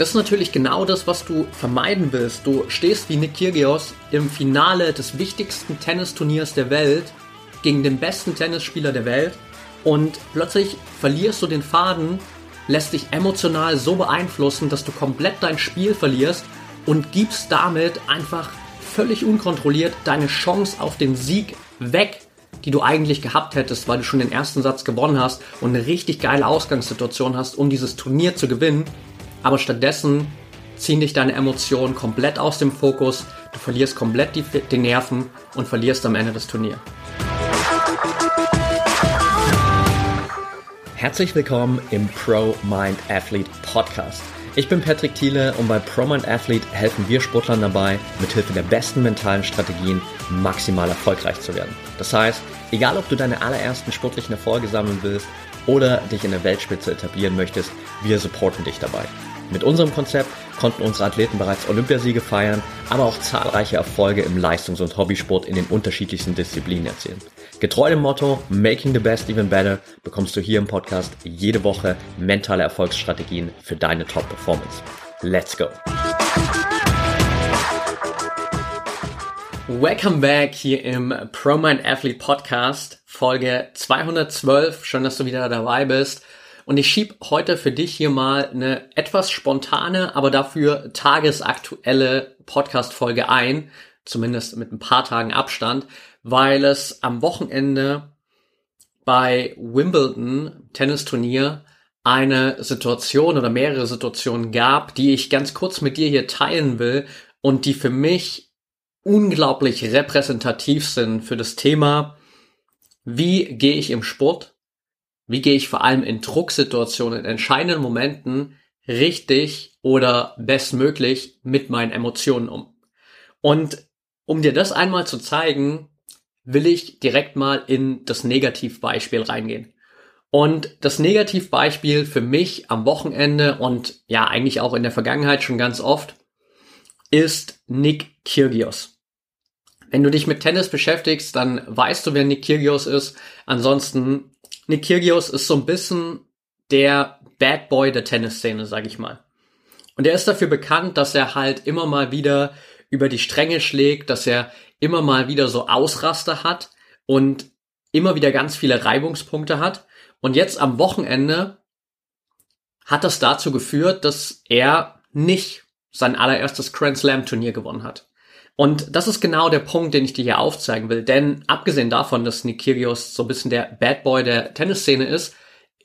Das ist natürlich genau das, was du vermeiden willst. Du stehst wie Nick Kyrgios im Finale des wichtigsten Tennisturniers der Welt gegen den besten Tennisspieler der Welt und plötzlich verlierst du den Faden, lässt dich emotional so beeinflussen, dass du komplett dein Spiel verlierst und gibst damit einfach völlig unkontrolliert deine Chance auf den Sieg weg, die du eigentlich gehabt hättest, weil du schon den ersten Satz gewonnen hast und eine richtig geile Ausgangssituation hast, um dieses Turnier zu gewinnen. Aber stattdessen ziehen dich deine Emotionen komplett aus dem Fokus, du verlierst komplett die, die Nerven und verlierst am Ende das Turnier. Herzlich willkommen im Pro Mind Athlete Podcast. Ich bin Patrick Thiele und bei Pro Mind Athlete helfen wir Sportlern dabei, mithilfe der besten mentalen Strategien maximal erfolgreich zu werden. Das heißt, egal ob du deine allerersten sportlichen Erfolge sammeln willst oder dich in der Weltspitze etablieren möchtest, wir supporten dich dabei. Mit unserem Konzept konnten unsere Athleten bereits Olympiasiege feiern, aber auch zahlreiche Erfolge im Leistungs- und Hobbysport in den unterschiedlichsten Disziplinen erzielen. Getreu dem Motto Making the Best Even Better bekommst du hier im Podcast jede Woche mentale Erfolgsstrategien für deine Top-Performance. Let's go! Welcome back hier im ProMind Athlete Podcast, Folge 212. Schön, dass du wieder dabei bist. Und ich schieb heute für dich hier mal eine etwas spontane, aber dafür tagesaktuelle Podcast-Folge ein, zumindest mit ein paar Tagen Abstand, weil es am Wochenende bei Wimbledon Tennisturnier eine Situation oder mehrere Situationen gab, die ich ganz kurz mit dir hier teilen will und die für mich unglaublich repräsentativ sind für das Thema, wie gehe ich im Sport, wie gehe ich vor allem in Drucksituationen, in entscheidenden Momenten richtig oder bestmöglich mit meinen Emotionen um. Und um dir das einmal zu zeigen, will ich direkt mal in das Negativbeispiel reingehen. Und das Negativbeispiel für mich am Wochenende und ja eigentlich auch in der Vergangenheit schon ganz oft ist Nick Kyrgios. Wenn du dich mit Tennis beschäftigst, dann weißt du, wer Nick Kyrgios ist. Ansonsten, Nick Kyrgios ist so ein bisschen der Bad Boy der Tennisszene, sag ich mal. Und er ist dafür bekannt, dass er halt immer mal wieder über die Stränge schlägt, dass er immer mal wieder so Ausraster hat und immer wieder ganz viele Reibungspunkte hat. Und jetzt am Wochenende hat das dazu geführt, dass er nicht sein allererstes Grand Slam Turnier gewonnen hat. Und das ist genau der Punkt, den ich dir hier aufzeigen will. Denn abgesehen davon, dass Nick Kyrgios so ein bisschen der Bad Boy der Tennisszene ist,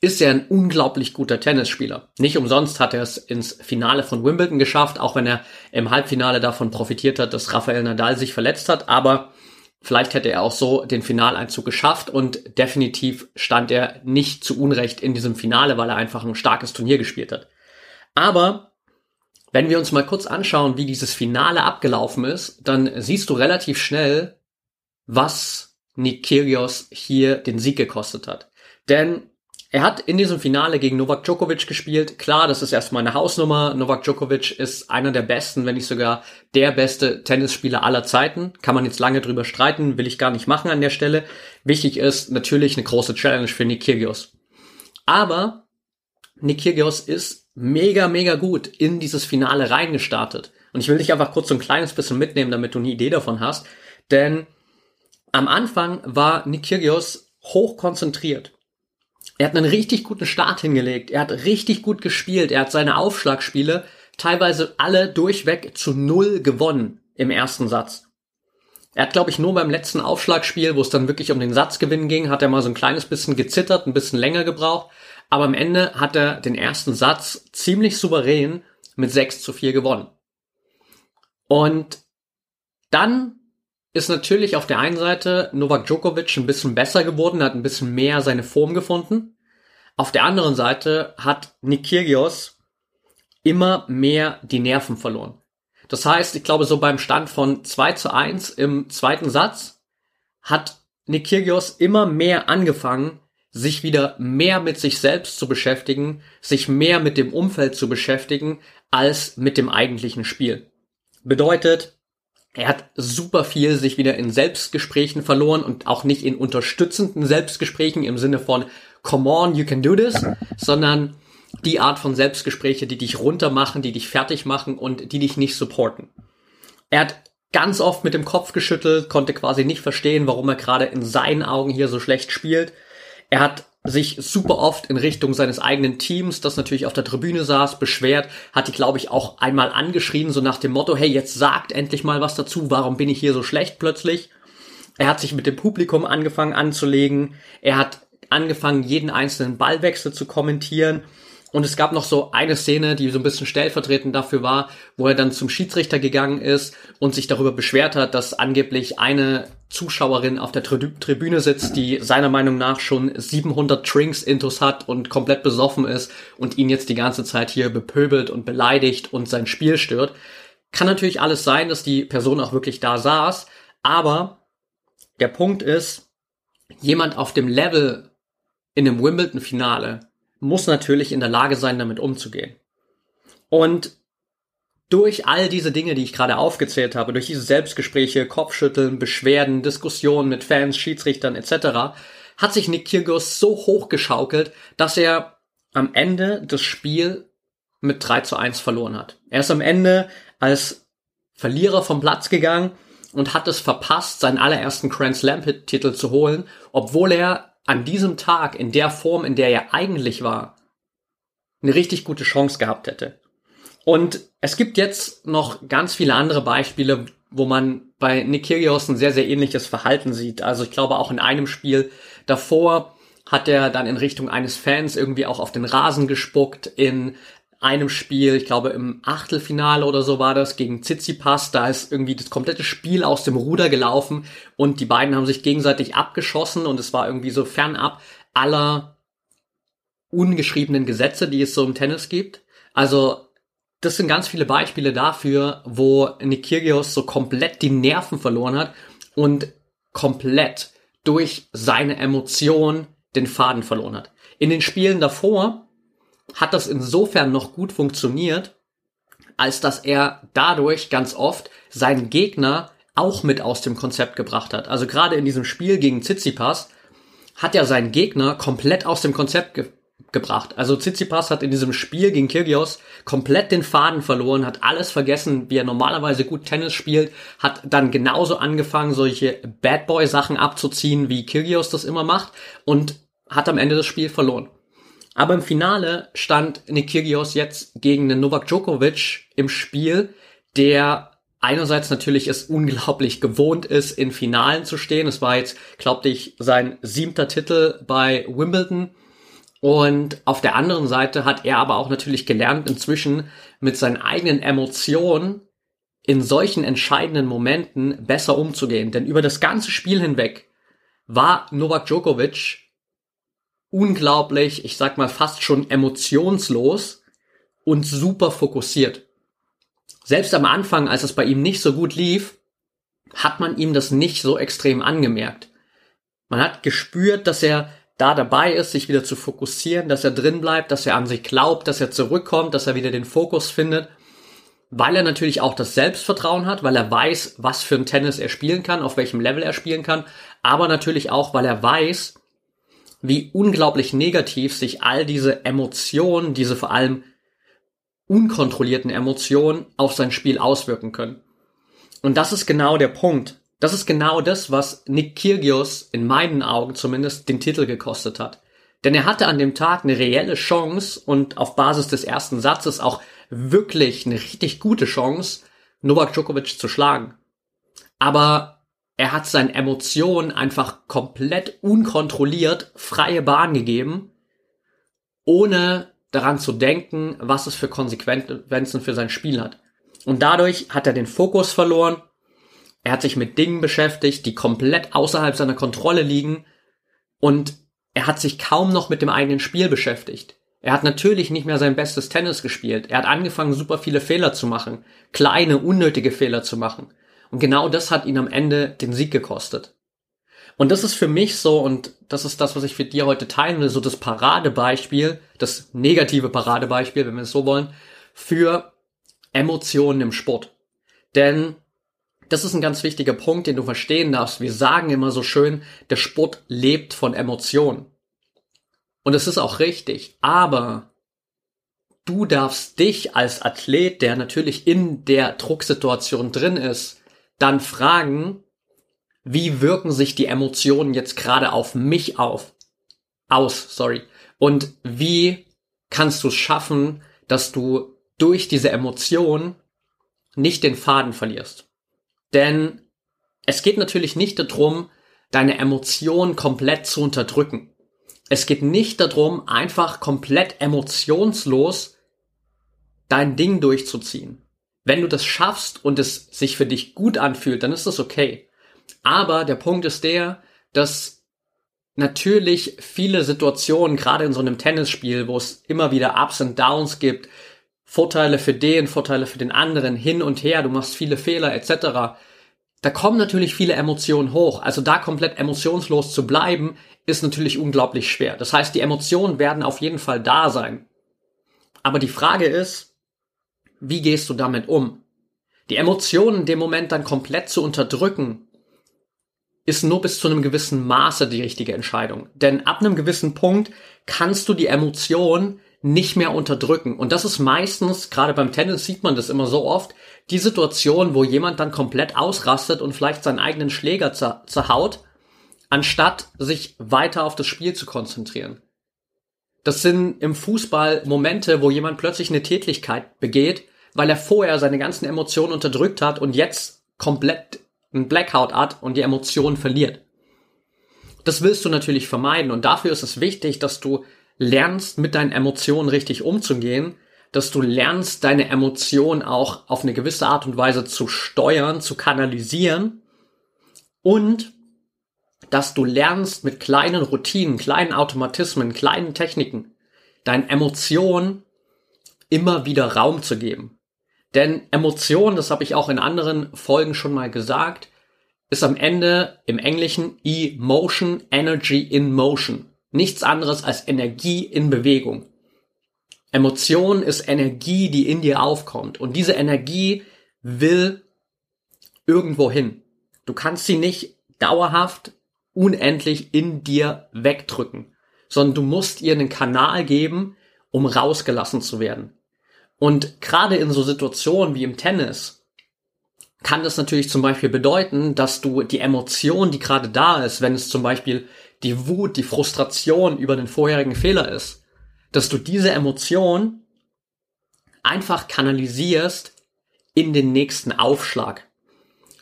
ist er ein unglaublich guter Tennisspieler. Nicht umsonst hat er es ins Finale von Wimbledon geschafft, auch wenn er im Halbfinale davon profitiert hat, dass Rafael Nadal sich verletzt hat. Aber vielleicht hätte er auch so den Finaleinzug geschafft und definitiv stand er nicht zu Unrecht in diesem Finale, weil er einfach ein starkes Turnier gespielt hat. Aber wenn wir uns mal kurz anschauen, wie dieses Finale abgelaufen ist, dann siehst du relativ schnell, was Nick Kyrgios hier den Sieg gekostet hat. Denn er hat in diesem Finale gegen Novak Djokovic gespielt. Klar, das ist erstmal eine Hausnummer. Novak Djokovic ist einer der besten, wenn nicht sogar der beste Tennisspieler aller Zeiten. Kann man jetzt lange drüber streiten, will ich gar nicht machen an der Stelle. Wichtig ist natürlich eine große Challenge für Nick Kyrgios. Aber Nick Kyrgios ist mega, mega gut in dieses Finale reingestartet. Und ich will dich einfach kurz so ein kleines bisschen mitnehmen, damit du eine Idee davon hast. Denn am Anfang war Nick Kyrgios hoch konzentriert. Er hat einen richtig guten Start hingelegt. Er hat richtig gut gespielt. Er hat seine Aufschlagspiele teilweise alle durchweg zu null gewonnen im ersten Satz. Er hat, glaube ich, nur beim letzten Aufschlagspiel, wo es dann wirklich um den Satzgewinn ging, hat er mal so ein kleines bisschen gezittert, ein bisschen länger gebraucht. Aber am Ende hat er den ersten Satz ziemlich souverän mit 6 zu 4 gewonnen. Und dann ist natürlich auf der einen Seite Novak Djokovic ein bisschen besser geworden, hat ein bisschen mehr seine Form gefunden. Auf der anderen Seite hat Nick Kyrgios immer mehr die Nerven verloren. Das heißt, ich glaube, so beim Stand von 2 zu 1 im zweiten Satz hat Nick Kyrgios immer mehr angefangen, sich wieder mehr mit sich selbst zu beschäftigen, sich mehr mit dem Umfeld zu beschäftigen, als mit dem eigentlichen Spiel. Bedeutet, er hat super viel sich wieder in Selbstgesprächen verloren und auch nicht in unterstützenden Selbstgesprächen im Sinne von Come on, you can do this, sondern die Art von Selbstgespräche, die dich runtermachen, die dich fertig machen und die dich nicht supporten. Er hat ganz oft mit dem Kopf geschüttelt, konnte quasi nicht verstehen, warum er gerade in seinen Augen hier so schlecht spielt. Er hat sich super oft in Richtung seines eigenen Teams, das natürlich auf der Tribüne saß, beschwert, hat die, glaube ich, auch einmal angeschrien, so nach dem Motto, hey, jetzt sagt endlich mal was dazu, warum bin ich hier so schlecht plötzlich? Er hat sich mit dem Publikum angefangen anzulegen, er hat angefangen, jeden einzelnen Ballwechsel zu kommentieren und es gab noch so eine Szene, die so ein bisschen stellvertretend dafür war, wo er dann zum Schiedsrichter gegangen ist und sich darüber beschwert hat, dass angeblich eine Zuschauerin auf der Tribüne sitzt, die seiner Meinung nach schon 700 Drinks intus hat und komplett besoffen ist und ihn jetzt die ganze Zeit hier bepöbelt und beleidigt und sein Spiel stört. Kann natürlich alles sein, dass die Person auch wirklich da saß, aber der Punkt ist, jemand auf dem Level in einem Wimbledon-Finale muss natürlich in der Lage sein, damit umzugehen. Und durch all diese Dinge, die ich gerade aufgezählt habe, durch diese Selbstgespräche, Kopfschütteln, Beschwerden, Diskussionen mit Fans, Schiedsrichtern etc., hat sich Nick Kyrgios so hochgeschaukelt, dass er am Ende das Spiel mit 3 zu 1 verloren hat. Er ist am Ende als Verlierer vom Platz gegangen und hat es verpasst, seinen allerersten Grand Slam Titel zu holen, obwohl er an diesem Tag in der Form, in der er eigentlich war, eine richtig gute Chance gehabt hätte. Und es gibt jetzt noch ganz viele andere Beispiele, wo man bei Nick Kyrgios ein sehr, sehr ähnliches Verhalten sieht. Also ich glaube auch in einem Spiel davor hat er dann in Richtung eines Fans irgendwie auch auf den Rasen gespuckt. In einem Spiel, ich glaube im Achtelfinale oder so war das, gegen Tsitsipas, da ist irgendwie das komplette Spiel aus dem Ruder gelaufen und die beiden haben sich gegenseitig abgeschossen und es war irgendwie so fernab aller ungeschriebenen Gesetze, die es so im Tennis gibt. Also das sind ganz viele Beispiele dafür, wo Nick so komplett die Nerven verloren hat und komplett durch seine Emotion den Faden verloren hat. In den Spielen davor hat das insofern noch gut funktioniert, als dass er dadurch ganz oft seinen Gegner auch mit aus dem Konzept gebracht hat. Also gerade in diesem Spiel gegen Tsitsipas hat er seinen Gegner komplett aus dem Konzept ge gebracht. Also Tsitsipas hat in diesem Spiel gegen Kyrgios komplett den Faden verloren, hat alles vergessen, wie er normalerweise gut Tennis spielt, hat dann genauso angefangen, solche Bad Boy Sachen abzuziehen, wie Kyrgios das immer macht und hat am Ende das Spiel verloren. Aber im Finale stand Nick Kyrgios jetzt gegen den Novak Djokovic im Spiel, der einerseits natürlich es unglaublich gewohnt ist, in Finalen zu stehen. Es war jetzt, glaubte ich, sein siebter Titel bei Wimbledon. Und auf der anderen Seite hat er aber auch natürlich gelernt, inzwischen mit seinen eigenen Emotionen in solchen entscheidenden Momenten besser umzugehen. Denn über das ganze Spiel hinweg war Novak Djokovic unglaublich, ich sag mal fast schon emotionslos und super fokussiert. Selbst am Anfang, als es bei ihm nicht so gut lief, hat man ihm das nicht so extrem angemerkt. Man hat gespürt, dass er da dabei ist, sich wieder zu fokussieren, dass er drin bleibt, dass er an sich glaubt, dass er zurückkommt, dass er wieder den Fokus findet, weil er natürlich auch das Selbstvertrauen hat, weil er weiß, was für ein Tennis er spielen kann, auf welchem Level er spielen kann, aber natürlich auch, weil er weiß, wie unglaublich negativ sich all diese Emotionen, diese vor allem unkontrollierten Emotionen auf sein Spiel auswirken können. Und das ist genau der Punkt. Das ist genau das, was Nick Kyrgios in meinen Augen zumindest den Titel gekostet hat. Denn er hatte an dem Tag eine reelle Chance und auf Basis des ersten Satzes auch wirklich eine richtig gute Chance, Novak Djokovic zu schlagen. Aber er hat seinen Emotionen einfach komplett unkontrolliert freie Bahn gegeben, ohne daran zu denken, was es für Konsequenzen für sein Spiel hat. Und dadurch hat er den Fokus verloren. Er hat sich mit Dingen beschäftigt, die komplett außerhalb seiner Kontrolle liegen. Und er hat sich kaum noch mit dem eigenen Spiel beschäftigt. Er hat natürlich nicht mehr sein bestes Tennis gespielt. Er hat angefangen, super viele Fehler zu machen. Kleine, unnötige Fehler zu machen. Und genau das hat ihn am Ende den Sieg gekostet. Und das ist für mich so, und das ist das, was ich für dir heute teilen will, so das Paradebeispiel, das negative Paradebeispiel, wenn wir es so wollen, für Emotionen im Sport. Denn das ist ein ganz wichtiger Punkt, den du verstehen darfst. Wir sagen immer so schön, der Sport lebt von Emotionen. Und es ist auch richtig. Aber du darfst dich als Athlet, der natürlich in der Drucksituation drin ist, dann fragen, wie wirken sich die Emotionen jetzt gerade auf mich auf? Aus, sorry. Und wie kannst du es schaffen, dass du durch diese Emotion nicht den Faden verlierst? Denn es geht natürlich nicht darum, deine Emotionen komplett zu unterdrücken. Es geht nicht darum, einfach komplett emotionslos dein Ding durchzuziehen. Wenn du das schaffst und es sich für dich gut anfühlt, dann ist das okay. Aber der Punkt ist der, dass natürlich viele Situationen, gerade in so einem Tennisspiel, wo es immer wieder Ups und Downs gibt, Vorteile für den, Vorteile für den anderen, hin und her, du machst viele Fehler etc. Da kommen natürlich viele Emotionen hoch. Also da komplett emotionslos zu bleiben, ist natürlich unglaublich schwer. Das heißt, die Emotionen werden auf jeden Fall da sein. Aber die Frage ist, wie gehst du damit um? Die Emotionen in dem Moment dann komplett zu unterdrücken ist nur bis zu einem gewissen Maße die richtige Entscheidung. Denn ab einem gewissen Punkt kannst du die Emotion nicht mehr unterdrücken. Und das ist meistens, gerade beim Tennis sieht man das immer so oft, die Situation, wo jemand dann komplett ausrastet und vielleicht seinen eigenen Schläger zerhaut, anstatt sich weiter auf das Spiel zu konzentrieren. Das sind im Fußball Momente, wo jemand plötzlich eine Tätigkeit begeht, weil er vorher seine ganzen Emotionen unterdrückt hat und jetzt komplett ein Blackout hat und die Emotionen verliert. Das willst du natürlich vermeiden und dafür ist es wichtig, dass du lernst, mit deinen Emotionen richtig umzugehen, dass du lernst, deine Emotionen auch auf eine gewisse Art und Weise zu steuern, zu kanalisieren und dass du lernst, mit kleinen Routinen, kleinen Automatismen, kleinen Techniken deinen Emotionen immer wieder Raum zu geben. Denn Emotion, das habe ich auch in anderen Folgen schon mal gesagt, ist am Ende im Englischen Emotion, Energy in Motion. Nichts anderes als Energie in Bewegung. Emotion ist Energie, die in dir aufkommt. Und diese Energie will irgendwo hin. Du kannst sie nicht dauerhaft, unendlich in dir wegdrücken, sondern du musst ihr einen Kanal geben, um rausgelassen zu werden. Und gerade in so Situationen wie im Tennis kann das natürlich zum Beispiel bedeuten, dass du die Emotion, die gerade da ist, wenn es zum Beispiel die Wut, die Frustration über den vorherigen Fehler ist, dass du diese Emotion einfach kanalisierst in den nächsten Aufschlag.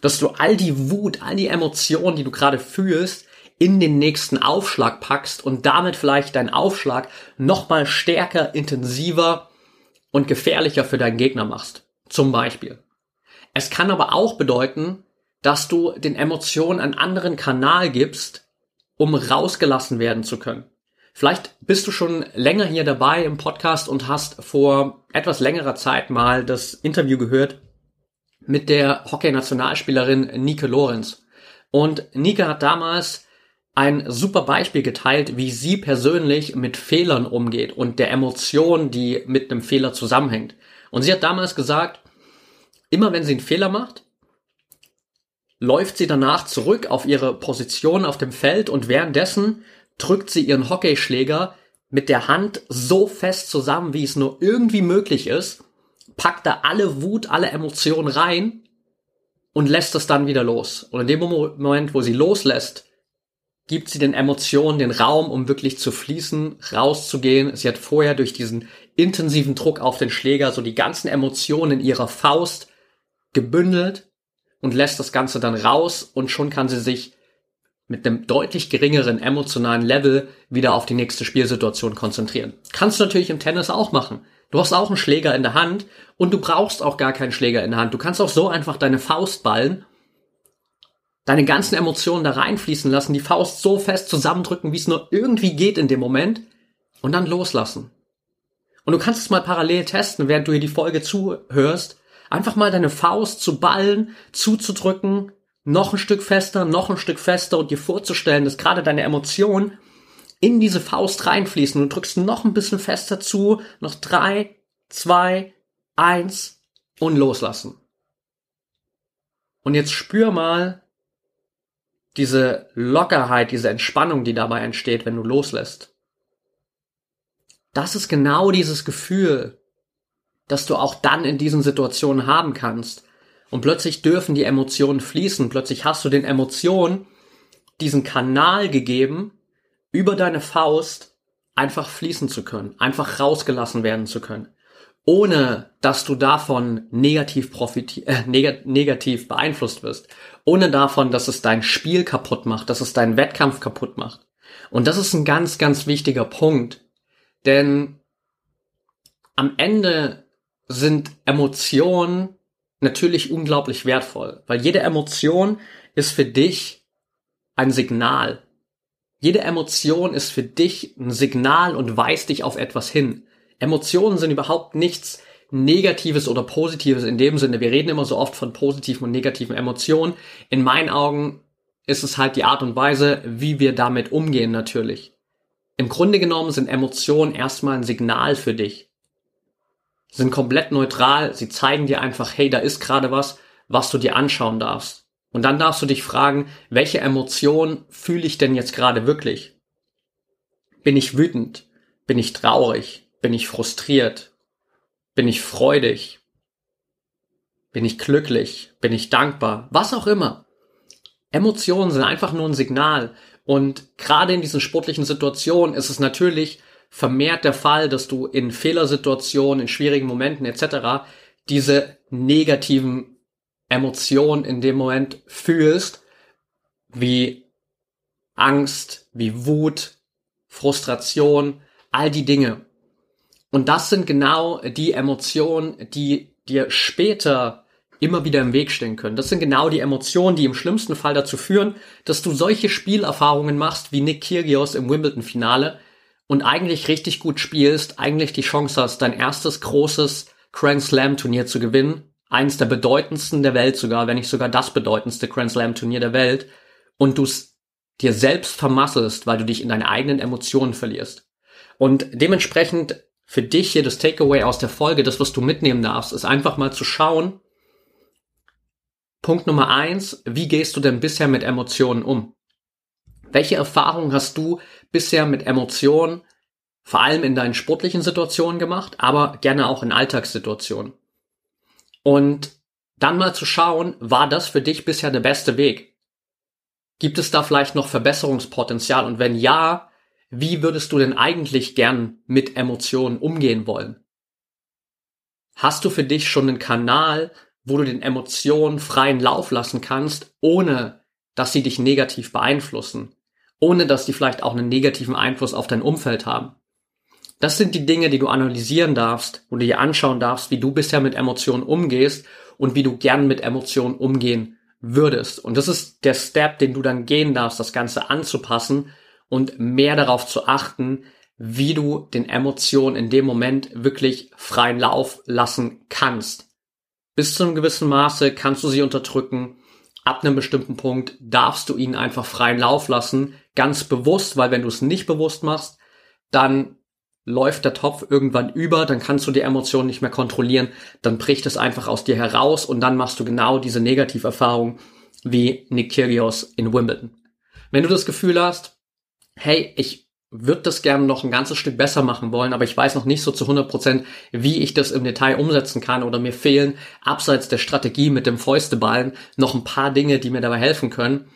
Dass du all die Wut, all die Emotionen, die du gerade fühlst, in den nächsten Aufschlag packst und damit vielleicht deinen Aufschlag nochmal stärker, intensiver und gefährlicher für deinen Gegner machst. Zum Beispiel. Es kann aber auch bedeuten, dass du den Emotionen einen anderen Kanal gibst, um rausgelassen werden zu können. Vielleicht bist du schon länger hier dabei im Podcast und hast vor etwas längerer Zeit mal das Interview gehört mit der Hockey-Nationalspielerin Nike Lorenz. Und Nike hat damals ein super Beispiel geteilt, wie sie persönlich mit Fehlern umgeht und der Emotion, die mit einem Fehler zusammenhängt. Und sie hat damals gesagt, immer wenn sie einen Fehler macht, läuft sie danach zurück auf ihre Position auf dem Feld und währenddessen drückt sie ihren Hockeyschläger mit der Hand so fest zusammen, wie es nur irgendwie möglich ist, packt da alle Wut, alle Emotionen rein und lässt es dann wieder los. Und in dem Moment, wo sie loslässt, gibt sie den Emotionen den Raum, um wirklich zu fließen, rauszugehen. Sie hat vorher durch diesen intensiven Druck auf den Schläger so die ganzen Emotionen in ihrer Faust gebündelt und lässt das Ganze dann raus und schon kann sie sich mit einem deutlich geringeren emotionalen Level wieder auf die nächste Spielsituation konzentrieren. Kannst du natürlich im Tennis auch machen. Du hast auch einen Schläger in der Hand und du brauchst auch gar keinen Schläger in der Hand. Du kannst auch so einfach deine Faust ballen deine ganzen Emotionen da reinfließen lassen, die Faust so fest zusammendrücken, wie es nur irgendwie geht in dem Moment und dann loslassen. Und du kannst es mal parallel testen, während du hier die Folge zuhörst, einfach mal deine Faust zu ballen, zuzudrücken, noch ein Stück fester, noch ein Stück fester und dir vorzustellen, dass gerade deine Emotionen in diese Faust reinfließen und du drückst noch ein bisschen fester zu, noch drei, zwei, eins und loslassen. Und jetzt spür mal, diese Lockerheit, diese Entspannung, die dabei entsteht, wenn du loslässt. Das ist genau dieses Gefühl, dass du auch dann in diesen Situationen haben kannst. Und plötzlich dürfen die Emotionen fließen. Plötzlich hast du den Emotionen diesen Kanal gegeben, über deine Faust einfach fließen zu können, einfach rausgelassen werden zu können, ohne dass du davon negativ profiti äh, neg negativ beeinflusst wirst, ohne davon, dass es dein Spiel kaputt macht, dass es deinen Wettkampf kaputt macht. Und das ist ein ganz, ganz wichtiger Punkt, denn am Ende sind Emotionen natürlich unglaublich wertvoll, weil jede Emotion ist für dich ein Signal. Jede Emotion ist für dich ein Signal und weist dich auf etwas hin. Emotionen sind überhaupt nichts Negatives oder Positives in dem Sinne. Wir reden immer so oft von positiven und negativen Emotionen. In meinen Augen ist es halt die Art und Weise, wie wir damit umgehen natürlich. Im Grunde genommen sind Emotionen erstmal ein Signal für dich sind komplett neutral, sie zeigen dir einfach, hey, da ist gerade was, was du dir anschauen darfst. Und dann darfst du dich fragen, welche Emotion fühle ich denn jetzt gerade wirklich? Bin ich wütend? Bin ich traurig? Bin ich frustriert? Bin ich freudig? Bin ich glücklich? Bin ich dankbar? Was auch immer. Emotionen sind einfach nur ein Signal. Und gerade in diesen sportlichen Situationen ist es natürlich vermehrt der Fall, dass du in Fehlersituationen, in schwierigen Momenten etc. diese negativen Emotionen in dem Moment fühlst, wie Angst, wie Wut, Frustration, all die Dinge. Und das sind genau die Emotionen, die dir später immer wieder im Weg stehen können. Das sind genau die Emotionen, die im schlimmsten Fall dazu führen, dass du solche Spielerfahrungen machst wie Nick Kyrgios im Wimbledon-Finale, und eigentlich richtig gut spielst, eigentlich die Chance hast, dein erstes großes Grand Slam Turnier zu gewinnen, eins der bedeutendsten der Welt sogar, wenn nicht sogar das bedeutendste Grand Slam Turnier der Welt, und du es dir selbst vermasselst, weil du dich in deine eigenen Emotionen verlierst. Und dementsprechend für dich hier das Takeaway aus der Folge, das was du mitnehmen darfst, ist einfach mal zu schauen, Punkt Nummer eins, wie gehst du denn bisher mit Emotionen um? Welche Erfahrungen hast du bisher mit Emotionen, vor allem in deinen sportlichen Situationen gemacht, aber gerne auch in Alltagssituationen? Und dann mal zu schauen, war das für dich bisher der beste Weg? Gibt es da vielleicht noch Verbesserungspotenzial? Und wenn ja, wie würdest du denn eigentlich gern mit Emotionen umgehen wollen? Hast du für dich schon einen Kanal, wo du den Emotionen freien Lauf lassen kannst, ohne dass sie dich negativ beeinflussen? ohne dass die vielleicht auch einen negativen Einfluss auf dein Umfeld haben. Das sind die Dinge, die du analysieren darfst und dir anschauen darfst, wie du bisher mit Emotionen umgehst und wie du gern mit Emotionen umgehen würdest. Und das ist der Step, den du dann gehen darfst, das Ganze anzupassen und mehr darauf zu achten, wie du den Emotionen in dem Moment wirklich freien Lauf lassen kannst. Bis zu einem gewissen Maße kannst du sie unterdrücken. Ab einem bestimmten Punkt darfst du ihnen einfach freien Lauf lassen, ganz bewusst, weil wenn du es nicht bewusst machst, dann läuft der Topf irgendwann über, dann kannst du die Emotionen nicht mehr kontrollieren, dann bricht es einfach aus dir heraus und dann machst du genau diese Negativerfahrung wie Nick Kyrgios in Wimbledon. Wenn du das Gefühl hast, hey, ich würde das gerne noch ein ganzes Stück besser machen wollen, aber ich weiß noch nicht so zu 100 Prozent, wie ich das im Detail umsetzen kann oder mir fehlen abseits der Strategie mit dem Fäusteballen noch ein paar Dinge, die mir dabei helfen können,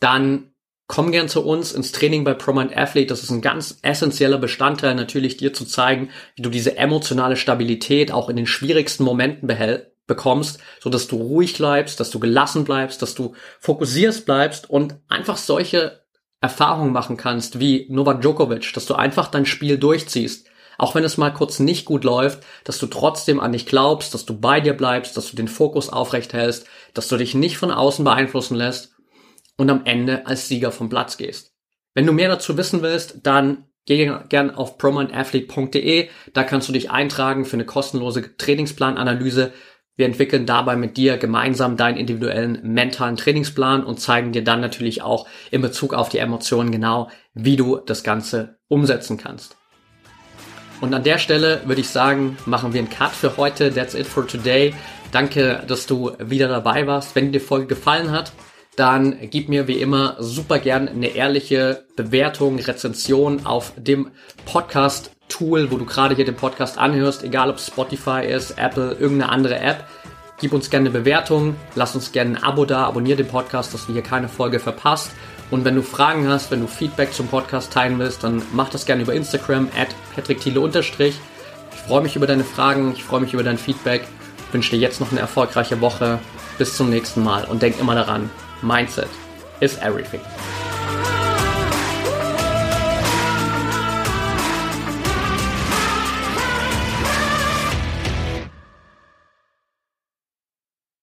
dann Komm gern zu uns ins Training bei ProMind Athlete. Das ist ein ganz essentieller Bestandteil, natürlich dir zu zeigen, wie du diese emotionale Stabilität auch in den schwierigsten Momenten behält, bekommst, so dass du ruhig bleibst, dass du gelassen bleibst, dass du fokussierst bleibst und einfach solche Erfahrungen machen kannst wie Novak Djokovic, dass du einfach dein Spiel durchziehst. Auch wenn es mal kurz nicht gut läuft, dass du trotzdem an dich glaubst, dass du bei dir bleibst, dass du den Fokus aufrecht hältst, dass du dich nicht von außen beeinflussen lässt und am Ende als Sieger vom Platz gehst. Wenn du mehr dazu wissen willst, dann geh gern auf prominentathlete.de. Da kannst du dich eintragen für eine kostenlose Trainingsplananalyse. Wir entwickeln dabei mit dir gemeinsam deinen individuellen mentalen Trainingsplan und zeigen dir dann natürlich auch in Bezug auf die Emotionen genau, wie du das Ganze umsetzen kannst. Und an der Stelle würde ich sagen, machen wir einen Cut für heute. That's it for today. Danke, dass du wieder dabei warst. Wenn dir die Folge gefallen hat, dann gib mir wie immer super gern eine ehrliche Bewertung, Rezension auf dem Podcast Tool, wo du gerade hier den Podcast anhörst, egal ob Spotify ist, Apple, irgendeine andere App. Gib uns gerne eine Bewertung, lass uns gerne ein Abo da, abonniere den Podcast, dass du hier keine Folge verpasst. Und wenn du Fragen hast, wenn du Feedback zum Podcast teilen willst, dann mach das gerne über Instagram at patrickthiele Ich freue mich über deine Fragen, ich freue mich über dein Feedback, wünsche dir jetzt noch eine erfolgreiche Woche. Bis zum nächsten Mal und denk immer daran, Mindset is everything.